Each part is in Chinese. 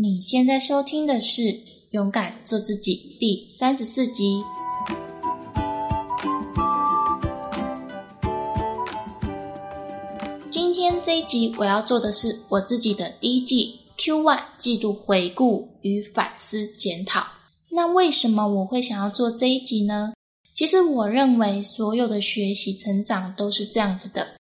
你现在收听的是《勇敢做自己》第三十四集。今天这一集我要做的是我自己的第一季 Q One 季度回顾与反思检讨。那为什么我会想要做这一集呢？其实我认为所有的学习成长都是这样子的。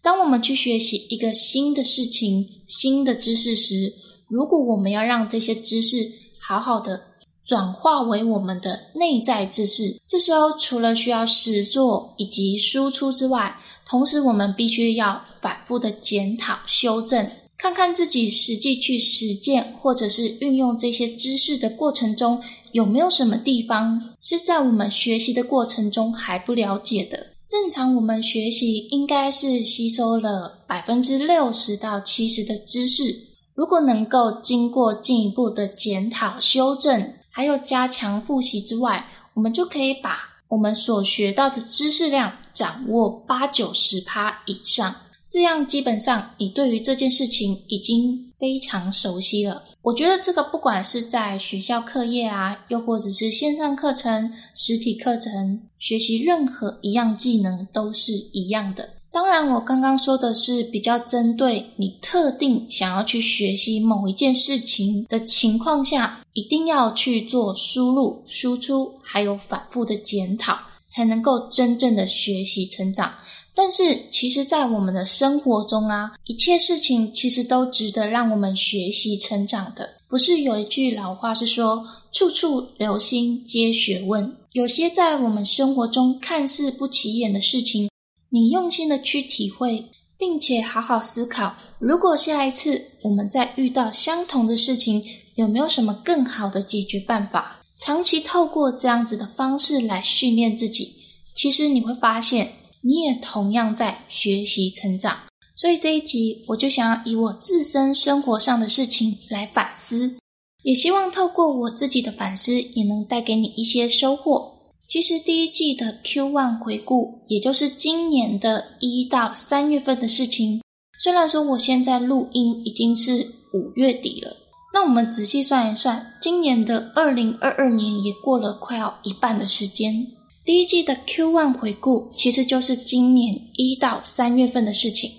当我们去学习一个新的事情、新的知识时，如果我们要让这些知识好好的转化为我们的内在知识，这时候除了需要实做以及输出之外，同时我们必须要反复的检讨、修正，看看自己实际去实践或者是运用这些知识的过程中，有没有什么地方是在我们学习的过程中还不了解的。正常我们学习应该是吸收了百分之六十到七十的知识，如果能够经过进一步的检讨、修正，还有加强复习之外，我们就可以把我们所学到的知识量掌握八九十趴以上。这样基本上你对于这件事情已经非常熟悉了。我觉得这个不管是在学校课业啊，又或者是线上课程、实体课程，学习任何一样技能都是一样的。当然，我刚刚说的是比较针对你特定想要去学习某一件事情的情况下，一定要去做输入、输出，还有反复的检讨，才能够真正的学习成长。但是，其实，在我们的生活中啊，一切事情其实都值得让我们学习成长的。不是有一句老话是说“处处留心皆学问”？有些在我们生活中看似不起眼的事情，你用心的去体会，并且好好思考，如果下一次我们再遇到相同的事情，有没有什么更好的解决办法？长期透过这样子的方式来训练自己，其实你会发现。你也同样在学习成长，所以这一集我就想要以我自身生活上的事情来反思，也希望透过我自己的反思，也能带给你一些收获。其实第一季的 Q One 回顾，也就是今年的一到三月份的事情。虽然说我现在录音已经是五月底了，那我们仔细算一算，今年的二零二二年也过了快要一半的时间。第一季的 Q One 回顾，其实就是今年一到三月份的事情。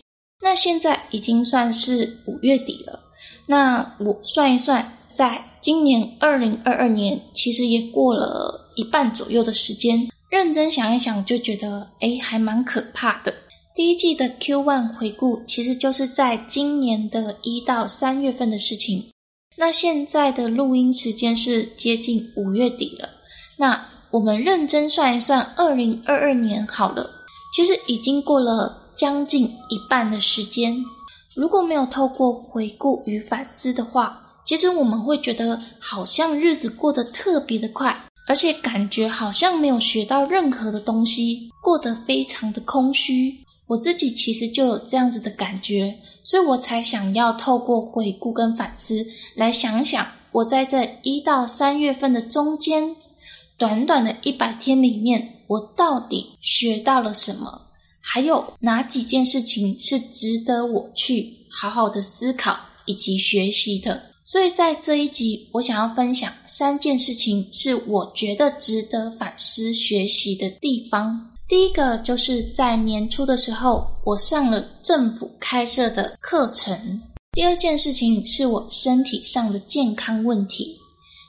那现在已经算是五月底了。那我算一算，在今年二零二二年，其实也过了一半左右的时间。认真想一想，就觉得诶还蛮可怕的。第一季的 Q One 回顾，其实就是在今年的一到三月份的事情。那现在的录音时间是接近五月底了。那我们认真算一算，二零二二年好了，其实已经过了将近一半的时间。如果没有透过回顾与反思的话，其实我们会觉得好像日子过得特别的快，而且感觉好像没有学到任何的东西，过得非常的空虚。我自己其实就有这样子的感觉，所以我才想要透过回顾跟反思来想想，我在这一到三月份的中间。短短的一百天里面，我到底学到了什么？还有哪几件事情是值得我去好好的思考以及学习的？所以在这一集，我想要分享三件事情，是我觉得值得反思学习的地方。第一个就是在年初的时候，我上了政府开设的课程。第二件事情是我身体上的健康问题。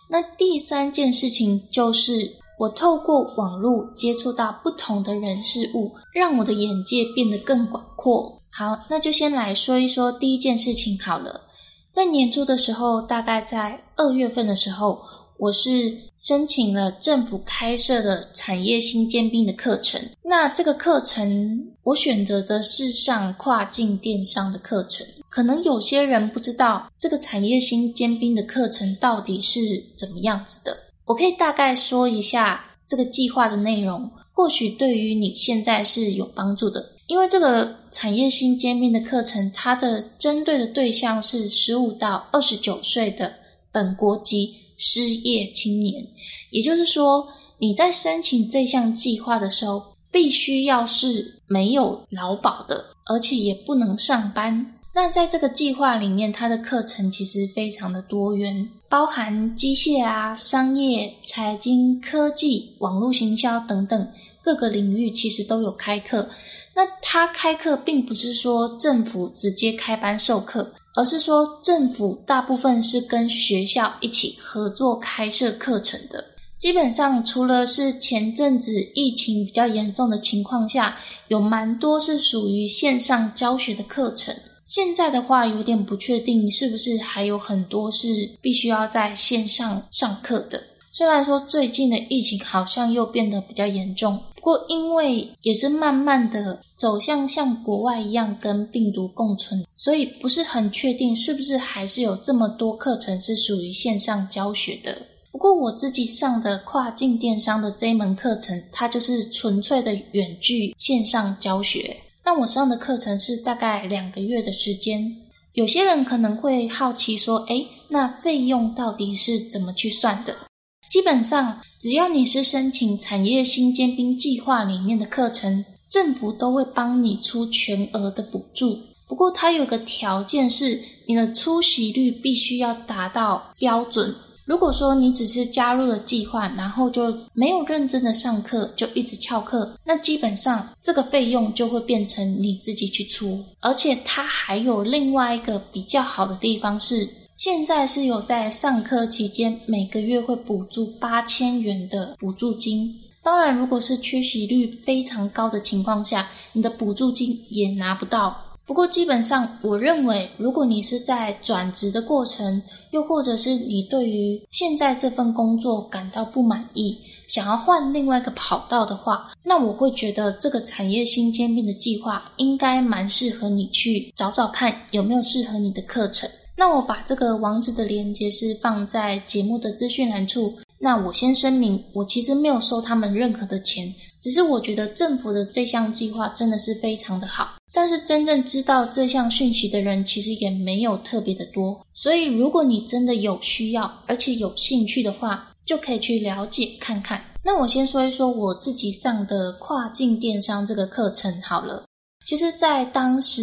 那第三件事情就是，我透过网络接触到不同的人事物，让我的眼界变得更广阔。好，那就先来说一说第一件事情好了。在年初的时候，大概在二月份的时候，我是申请了政府开设的产业新尖兵的课程。那这个课程，我选择的是上跨境电商的课程。可能有些人不知道这个产业新尖兵的课程到底是怎么样子的，我可以大概说一下这个计划的内容，或许对于你现在是有帮助的。因为这个产业新尖兵的课程，它的针对的对象是十五到二十九岁的本国籍失业青年，也就是说，你在申请这项计划的时候，必须要是没有劳保的，而且也不能上班。那在这个计划里面，它的课程其实非常的多元，包含机械啊、商业、财经、科技、网络行销等等各个领域，其实都有开课。那他开课并不是说政府直接开班授课，而是说政府大部分是跟学校一起合作开设课程的。基本上，除了是前阵子疫情比较严重的情况下，有蛮多是属于线上教学的课程。现在的话，有点不确定是不是还有很多是必须要在线上上课的。虽然说最近的疫情好像又变得比较严重，不过因为也是慢慢的走向像国外一样跟病毒共存，所以不是很确定是不是还是有这么多课程是属于线上教学的。不过我自己上的跨境电商的这一门课程，它就是纯粹的远距线上教学。那我上的课程是大概两个月的时间。有些人可能会好奇说：“诶，那费用到底是怎么去算的？”基本上，只要你是申请产业新尖兵计划里面的课程，政府都会帮你出全额的补助。不过它有个条件是，你的出席率必须要达到标准。如果说你只是加入了计划，然后就没有认真的上课，就一直翘课，那基本上这个费用就会变成你自己去出。而且它还有另外一个比较好的地方是，现在是有在上课期间每个月会补助八千元的补助金。当然，如果是缺席率非常高的情况下，你的补助金也拿不到。不过，基本上，我认为，如果你是在转职的过程，又或者是你对于现在这份工作感到不满意，想要换另外一个跑道的话，那我会觉得这个产业新兼并的计划应该蛮适合你去找找看有没有适合你的课程。那我把这个网址的链接是放在节目的资讯栏处。那我先声明，我其实没有收他们任何的钱，只是我觉得政府的这项计划真的是非常的好。但是真正知道这项讯息的人其实也没有特别的多，所以如果你真的有需要而且有兴趣的话，就可以去了解看看。那我先说一说我自己上的跨境电商这个课程好了。其实，在当时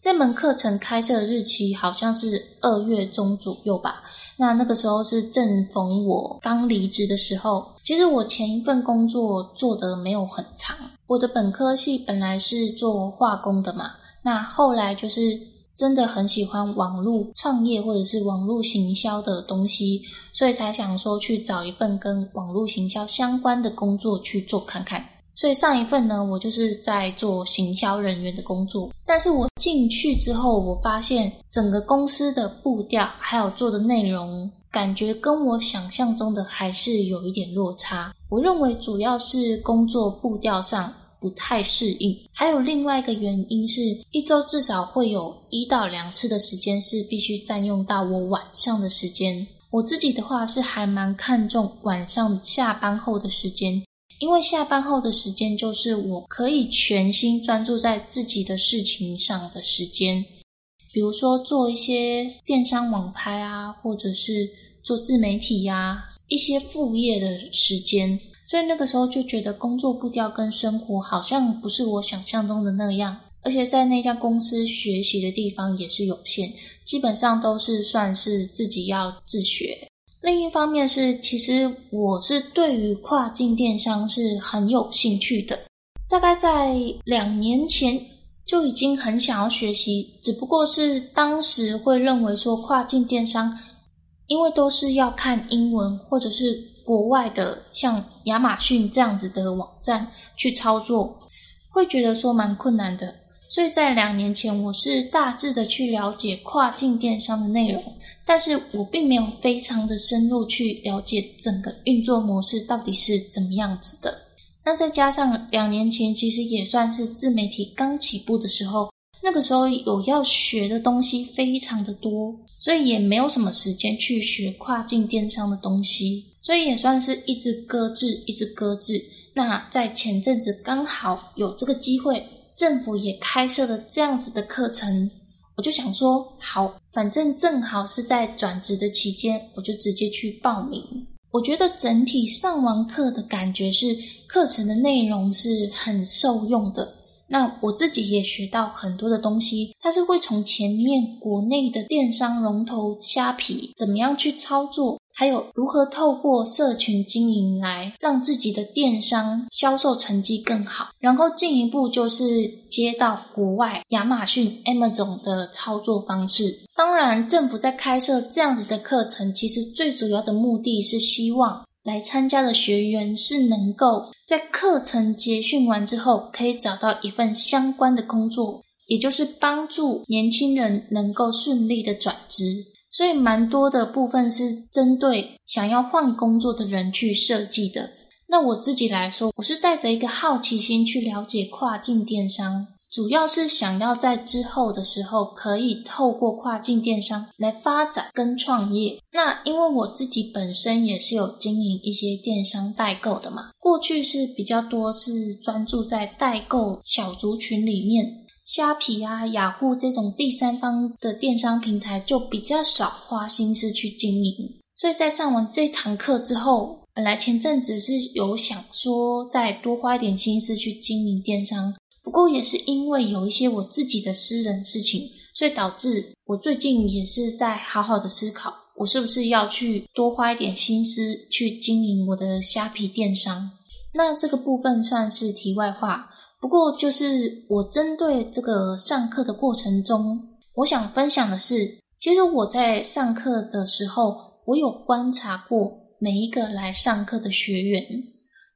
这门课程开设的日期好像是二月中左右吧。那那个时候是正逢我刚离职的时候。其实我前一份工作做的没有很长。我的本科系本来是做化工的嘛，那后来就是真的很喜欢网络创业或者是网络行销的东西，所以才想说去找一份跟网络行销相关的工作去做看看。所以上一份呢，我就是在做行销人员的工作。但是我进去之后，我发现整个公司的步调还有做的内容，感觉跟我想象中的还是有一点落差。我认为主要是工作步调上不太适应，还有另外一个原因是，一周至少会有一到两次的时间是必须占用到我晚上的时间。我自己的话是还蛮看重晚上下班后的时间。因为下班后的时间就是我可以全心专注在自己的事情上的时间，比如说做一些电商网拍啊，或者是做自媒体呀，一些副业的时间。所以那个时候就觉得工作步调跟生活好像不是我想象中的那样，而且在那家公司学习的地方也是有限，基本上都是算是自己要自学。另一方面是，其实我是对于跨境电商是很有兴趣的。大概在两年前就已经很想要学习，只不过是当时会认为说跨境电商，因为都是要看英文或者是国外的像亚马逊这样子的网站去操作，会觉得说蛮困难的。所以在两年前，我是大致的去了解跨境电商的内容，但是我并没有非常的深入去了解整个运作模式到底是怎么样子的。那再加上两年前其实也算是自媒体刚起步的时候，那个时候有要学的东西非常的多，所以也没有什么时间去学跨境电商的东西，所以也算是一直搁置，一直搁置。那在前阵子刚好有这个机会。政府也开设了这样子的课程，我就想说，好，反正正好是在转职的期间，我就直接去报名。我觉得整体上完课的感觉是，课程的内容是很受用的，那我自己也学到很多的东西，它是会从前面国内的电商龙头虾皮怎么样去操作，还有如何透过社群经营来让自己的电商销售成绩更好，然后进一步就是接到国外亚马逊 Amazon 的操作方式。当然，政府在开设这样子的课程，其实最主要的目的是希望。来参加的学员是能够在课程结训完之后，可以找到一份相关的工作，也就是帮助年轻人能够顺利的转职。所以，蛮多的部分是针对想要换工作的人去设计的。那我自己来说，我是带着一个好奇心去了解跨境电商。主要是想要在之后的时候，可以透过跨境电商来发展跟创业。那因为我自己本身也是有经营一些电商代购的嘛，过去是比较多是专注在代购小族群里面，虾皮啊、雅虎这种第三方的电商平台就比较少花心思去经营。所以在上完这堂课之后，本来前阵子是有想说再多花一点心思去经营电商。不过也是因为有一些我自己的私人事情，所以导致我最近也是在好好的思考，我是不是要去多花一点心思去经营我的虾皮电商。那这个部分算是题外话。不过就是我针对这个上课的过程中，我想分享的是，其实我在上课的时候，我有观察过每一个来上课的学员，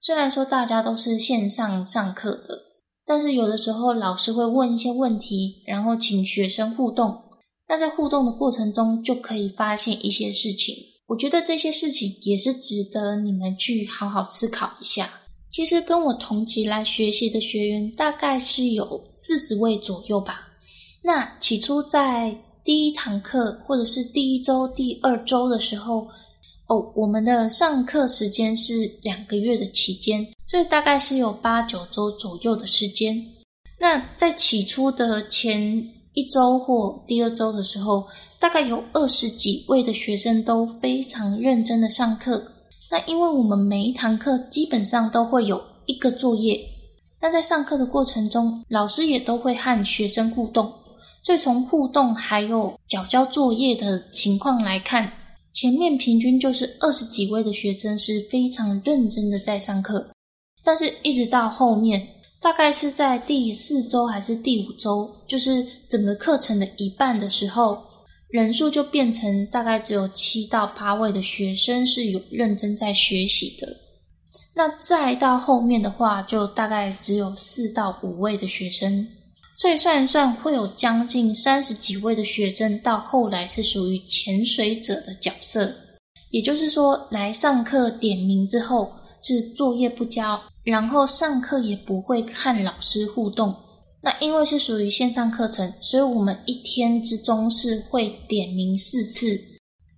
虽然说大家都是线上上课的。但是有的时候老师会问一些问题，然后请学生互动。那在互动的过程中，就可以发现一些事情。我觉得这些事情也是值得你们去好好思考一下。其实跟我同期来学习的学员大概是有四十位左右吧。那起初在第一堂课或者是第一周、第二周的时候，哦，我们的上课时间是两个月的期间。所以大概是有八九周左右的时间。那在起初的前一周或第二周的时候，大概有二十几位的学生都非常认真的上课。那因为我们每一堂课基本上都会有一个作业，那在上课的过程中，老师也都会和学生互动。所以从互动还有缴交作业的情况来看，前面平均就是二十几位的学生是非常认真的在上课。但是，一直到后面，大概是在第四周还是第五周，就是整个课程的一半的时候，人数就变成大概只有七到八位的学生是有认真在学习的。那再到后面的话，就大概只有四到五位的学生。所以算一算，会有将近三十几位的学生，到后来是属于潜水者的角色。也就是说，来上课点名之后，是作业不交。然后上课也不会和老师互动，那因为是属于线上课程，所以我们一天之中是会点名四次，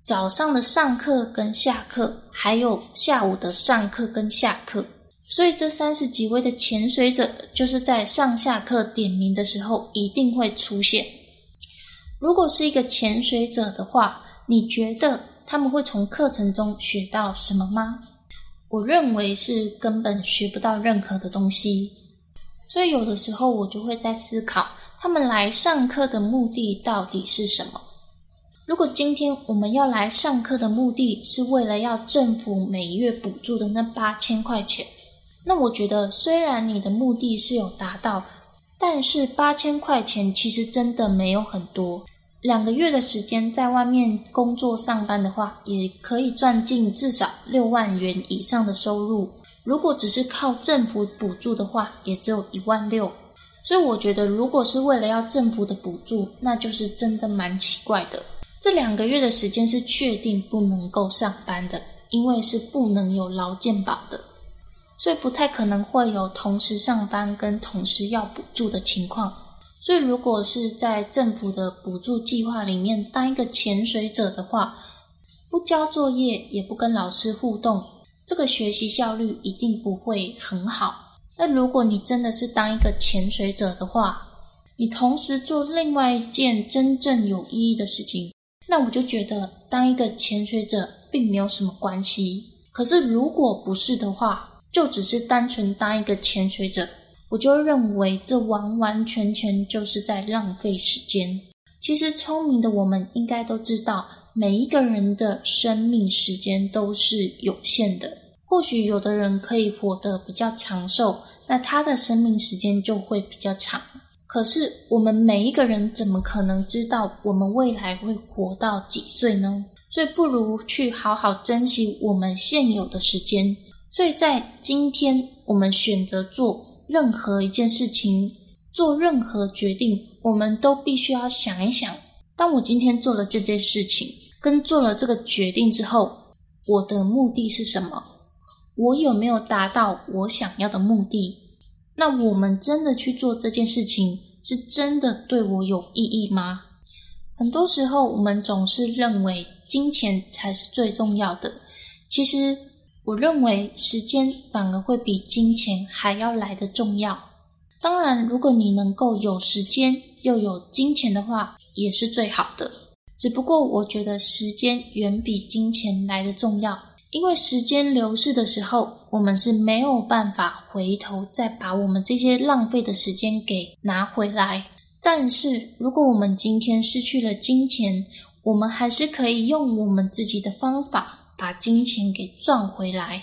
早上的上课跟下课，还有下午的上课跟下课。所以这三十几位的潜水者，就是在上下课点名的时候一定会出现。如果是一个潜水者的话，你觉得他们会从课程中学到什么吗？我认为是根本学不到任何的东西，所以有的时候我就会在思考，他们来上课的目的到底是什么？如果今天我们要来上课的目的是为了要政府每月补助的那八千块钱，那我觉得虽然你的目的是有达到，但是八千块钱其实真的没有很多。两个月的时间在外面工作上班的话，也可以赚进至少六万元以上的收入。如果只是靠政府补助的话，也只有一万六。所以我觉得，如果是为了要政府的补助，那就是真的蛮奇怪的。这两个月的时间是确定不能够上班的，因为是不能有劳健保的，所以不太可能会有同时上班跟同时要补助的情况。所以，如果是在政府的补助计划里面当一个潜水者的话，不交作业也不跟老师互动，这个学习效率一定不会很好。那如果你真的是当一个潜水者的话，你同时做另外一件真正有意义的事情，那我就觉得当一个潜水者并没有什么关系。可是如果不是的话，就只是单纯当一个潜水者。我就认为这完完全全就是在浪费时间。其实聪明的我们应该都知道，每一个人的生命时间都是有限的。或许有的人可以活得比较长寿，那他的生命时间就会比较长。可是我们每一个人怎么可能知道我们未来会活到几岁呢？所以不如去好好珍惜我们现有的时间。所以在今天，我们选择做任何一件事情，做任何决定，我们都必须要想一想：当我今天做了这件事情，跟做了这个决定之后，我的目的是什么？我有没有达到我想要的目的？那我们真的去做这件事情，是真的对我有意义吗？很多时候，我们总是认为金钱才是最重要的。其实，我认为时间反而会比金钱还要来的重要。当然，如果你能够有时间又有金钱的话，也是最好的。只不过，我觉得时间远比金钱来的重要。因为时间流逝的时候，我们是没有办法回头再把我们这些浪费的时间给拿回来。但是，如果我们今天失去了金钱，我们还是可以用我们自己的方法把金钱给赚回来。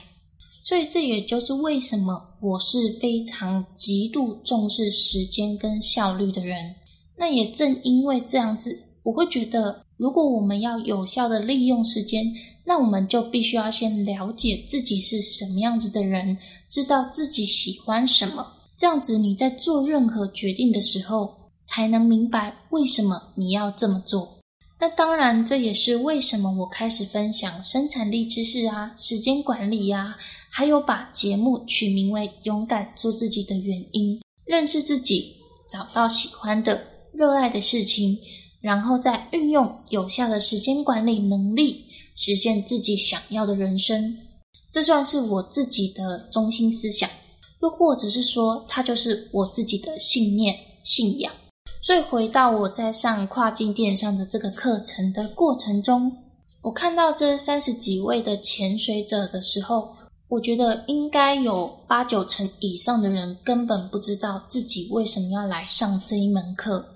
所以，这也就是为什么我是非常极度重视时间跟效率的人。那也正因为这样子，我会觉得，如果我们要有效的利用时间，那我们就必须要先了解自己是什么样子的人，知道自己喜欢什么，这样子你在做任何决定的时候，才能明白为什么你要这么做。那当然，这也是为什么我开始分享生产力知识啊、时间管理呀，还有把节目取名为“勇敢做自己”的原因。认识自己，找到喜欢的、热爱的事情，然后再运用有效的时间管理能力。实现自己想要的人生，这算是我自己的中心思想，又或者是说，它就是我自己的信念、信仰。所以回到我在上跨境电商的这个课程的过程中，我看到这三十几位的潜水者的时候，我觉得应该有八九成以上的人根本不知道自己为什么要来上这一门课。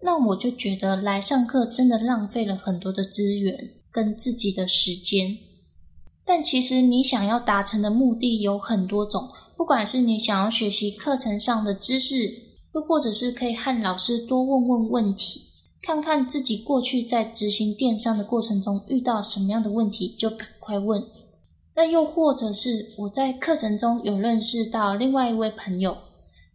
那我就觉得来上课真的浪费了很多的资源。跟自己的时间，但其实你想要达成的目的有很多种，不管是你想要学习课程上的知识，又或者是可以和老师多问问问题，看看自己过去在执行电商的过程中遇到什么样的问题，就赶快问。那又或者是我在课程中有认识到另外一位朋友，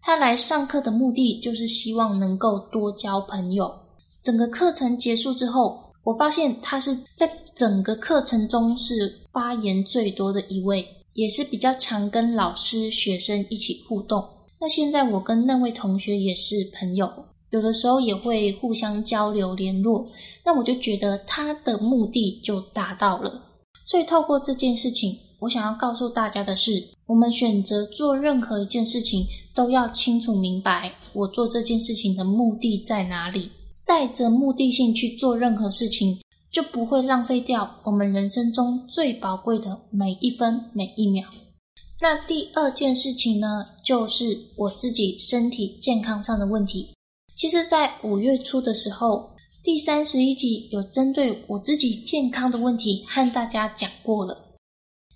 他来上课的目的就是希望能够多交朋友。整个课程结束之后。我发现他是在整个课程中是发言最多的一位，也是比较常跟老师、学生一起互动。那现在我跟那位同学也是朋友，有的时候也会互相交流联络。那我就觉得他的目的就达到了。所以透过这件事情，我想要告诉大家的是：我们选择做任何一件事情，都要清楚明白我做这件事情的目的在哪里。带着目的性去做任何事情，就不会浪费掉我们人生中最宝贵的每一分每一秒。那第二件事情呢，就是我自己身体健康上的问题。其实，在五月初的时候，第三十一集有针对我自己健康的问题和大家讲过了。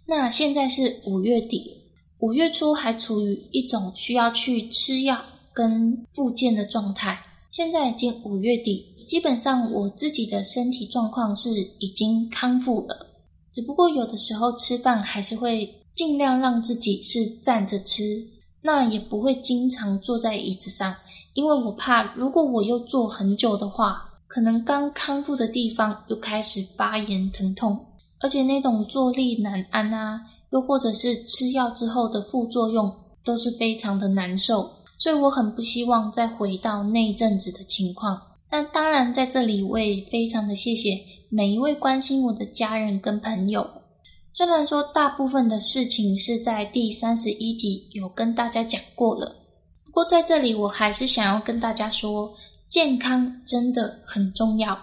那现在是五月底，五月初还处于一种需要去吃药跟复健的状态。现在已经五月底，基本上我自己的身体状况是已经康复了。只不过有的时候吃饭还是会尽量让自己是站着吃，那也不会经常坐在椅子上，因为我怕如果我又坐很久的话，可能刚康复的地方又开始发炎疼痛，而且那种坐立难安啊，又或者是吃药之后的副作用都是非常的难受。所以我很不希望再回到那一阵子的情况。但当然，在这里我也非常的谢谢每一位关心我的家人跟朋友。虽然说大部分的事情是在第三十一集有跟大家讲过了，不过在这里我还是想要跟大家说，健康真的很重要，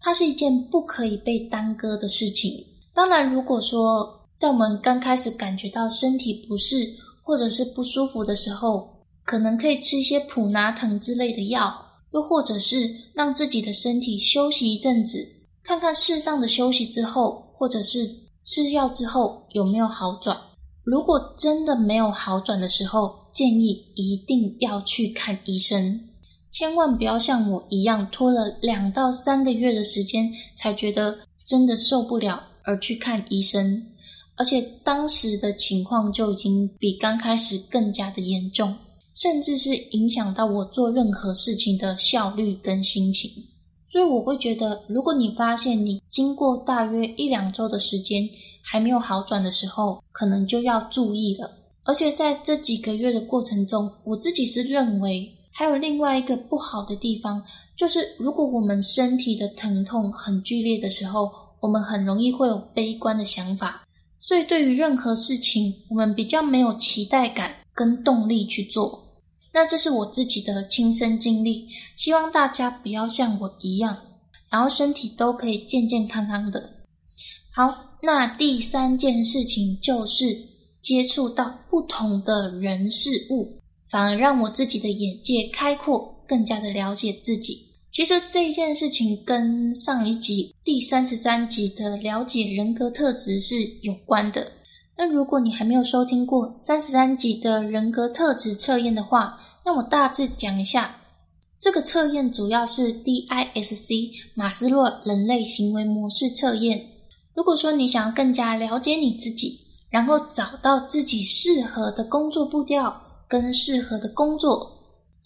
它是一件不可以被耽搁的事情。当然，如果说在我们刚开始感觉到身体不适或者是不舒服的时候，可能可以吃一些普拿疼之类的药，又或者是让自己的身体休息一阵子，看看适当的休息之后，或者是吃药之后有没有好转。如果真的没有好转的时候，建议一定要去看医生，千万不要像我一样拖了两到三个月的时间才觉得真的受不了而去看医生，而且当时的情况就已经比刚开始更加的严重。甚至是影响到我做任何事情的效率跟心情，所以我会觉得，如果你发现你经过大约一两周的时间还没有好转的时候，可能就要注意了。而且在这几个月的过程中，我自己是认为还有另外一个不好的地方，就是如果我们身体的疼痛很剧烈的时候，我们很容易会有悲观的想法，所以对于任何事情，我们比较没有期待感跟动力去做。那这是我自己的亲身经历，希望大家不要像我一样，然后身体都可以健健康康的。好，那第三件事情就是接触到不同的人事物，反而让我自己的眼界开阔，更加的了解自己。其实这件事情跟上一集第三十三集的了解人格特质是有关的。那如果你还没有收听过三十三集的人格特质测验的话，那我大致讲一下。这个测验主要是 DISC 马斯洛人类行为模式测验。如果说你想要更加了解你自己，然后找到自己适合的工作步调跟适合的工作，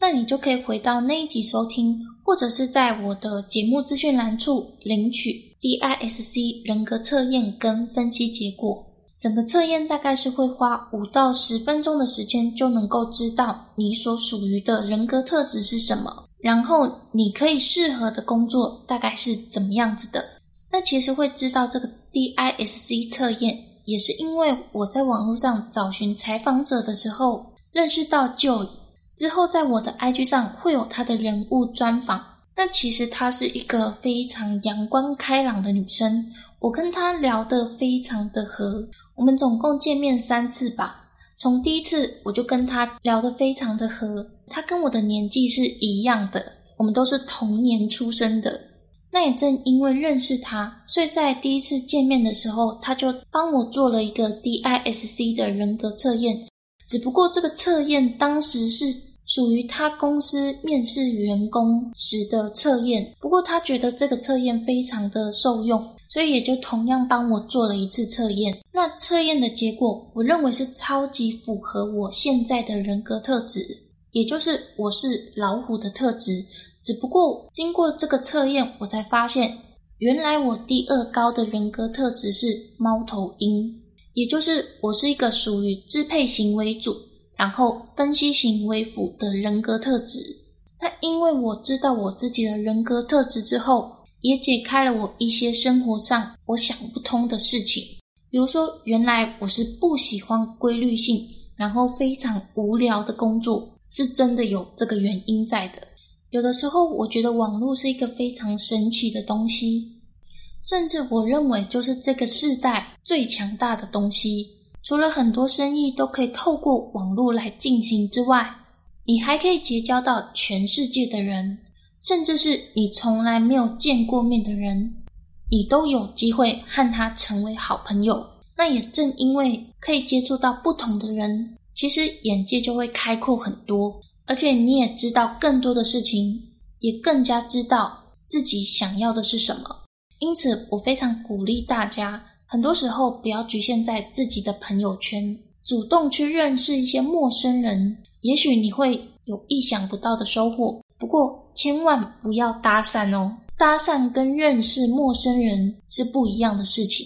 那你就可以回到那一集收听，或者是在我的节目资讯栏处领取 DISC 人格测验跟分析结果。整个测验大概是会花五到十分钟的时间，就能够知道你所属于的人格特质是什么，然后你可以适合的工作大概是怎么样子的。那其实会知道这个 DISC 测验，也是因为我在网络上找寻采访者的时候，认识到就之后在我的 IG 上会有她的人物专访。但其实她是一个非常阳光开朗的女生，我跟她聊得非常的合。我们总共见面三次吧。从第一次我就跟她聊得非常的合，她跟我的年纪是一样的，我们都是同年出生的。那也正因为认识他，所以在第一次见面的时候，他就帮我做了一个 DISC 的人格测验。只不过这个测验当时是属于他公司面试员工时的测验，不过他觉得这个测验非常的受用。所以也就同样帮我做了一次测验。那测验的结果，我认为是超级符合我现在的人格特质，也就是我是老虎的特质。只不过经过这个测验，我才发现，原来我第二高的人格特质是猫头鹰，也就是我是一个属于支配型为主，然后分析型为辅的人格特质。那因为我知道我自己的人格特质之后。也解开了我一些生活上我想不通的事情，比如说，原来我是不喜欢规律性，然后非常无聊的工作，是真的有这个原因在的。有的时候，我觉得网络是一个非常神奇的东西，甚至我认为就是这个时代最强大的东西。除了很多生意都可以透过网络来进行之外，你还可以结交到全世界的人。甚至是你从来没有见过面的人，你都有机会和他成为好朋友。那也正因为可以接触到不同的人，其实眼界就会开阔很多，而且你也知道更多的事情，也更加知道自己想要的是什么。因此，我非常鼓励大家，很多时候不要局限在自己的朋友圈，主动去认识一些陌生人，也许你会有意想不到的收获。不过，千万不要搭讪哦！搭讪跟认识陌生人是不一样的事情。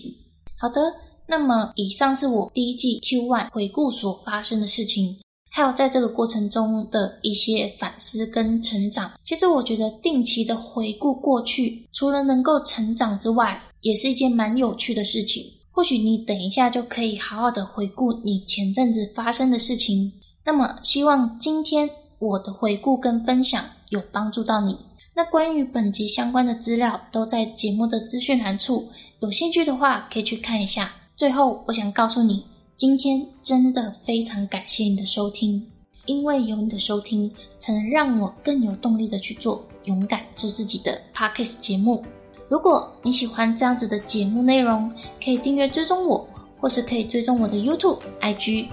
好的，那么以上是我第一季 Q One 回顾所发生的事情，还有在这个过程中的一些反思跟成长。其实我觉得定期的回顾过去，除了能够成长之外，也是一件蛮有趣的事情。或许你等一下就可以好好的回顾你前阵子发生的事情。那么，希望今天我的回顾跟分享。有帮助到你。那关于本集相关的资料都在节目的资讯栏处，有兴趣的话可以去看一下。最后，我想告诉你，今天真的非常感谢你的收听。因为有你的收听，才能让我更有动力的去做勇敢做自己的 podcast 节目。如果你喜欢这样子的节目内容，可以订阅追踪我，或是可以追踪我的 YouTube、IG。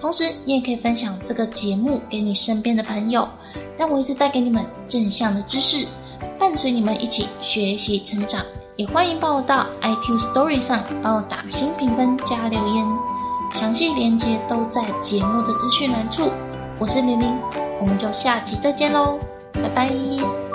同时，你也可以分享这个节目给你身边的朋友，让我一直带给你们正向的知识，伴随你们一起学习成长。也欢迎帮我到 iTunes Story 上帮我打新评分加留言，详细连接都在节目的资讯栏处。我是玲玲，我们就下期再见喽，拜拜。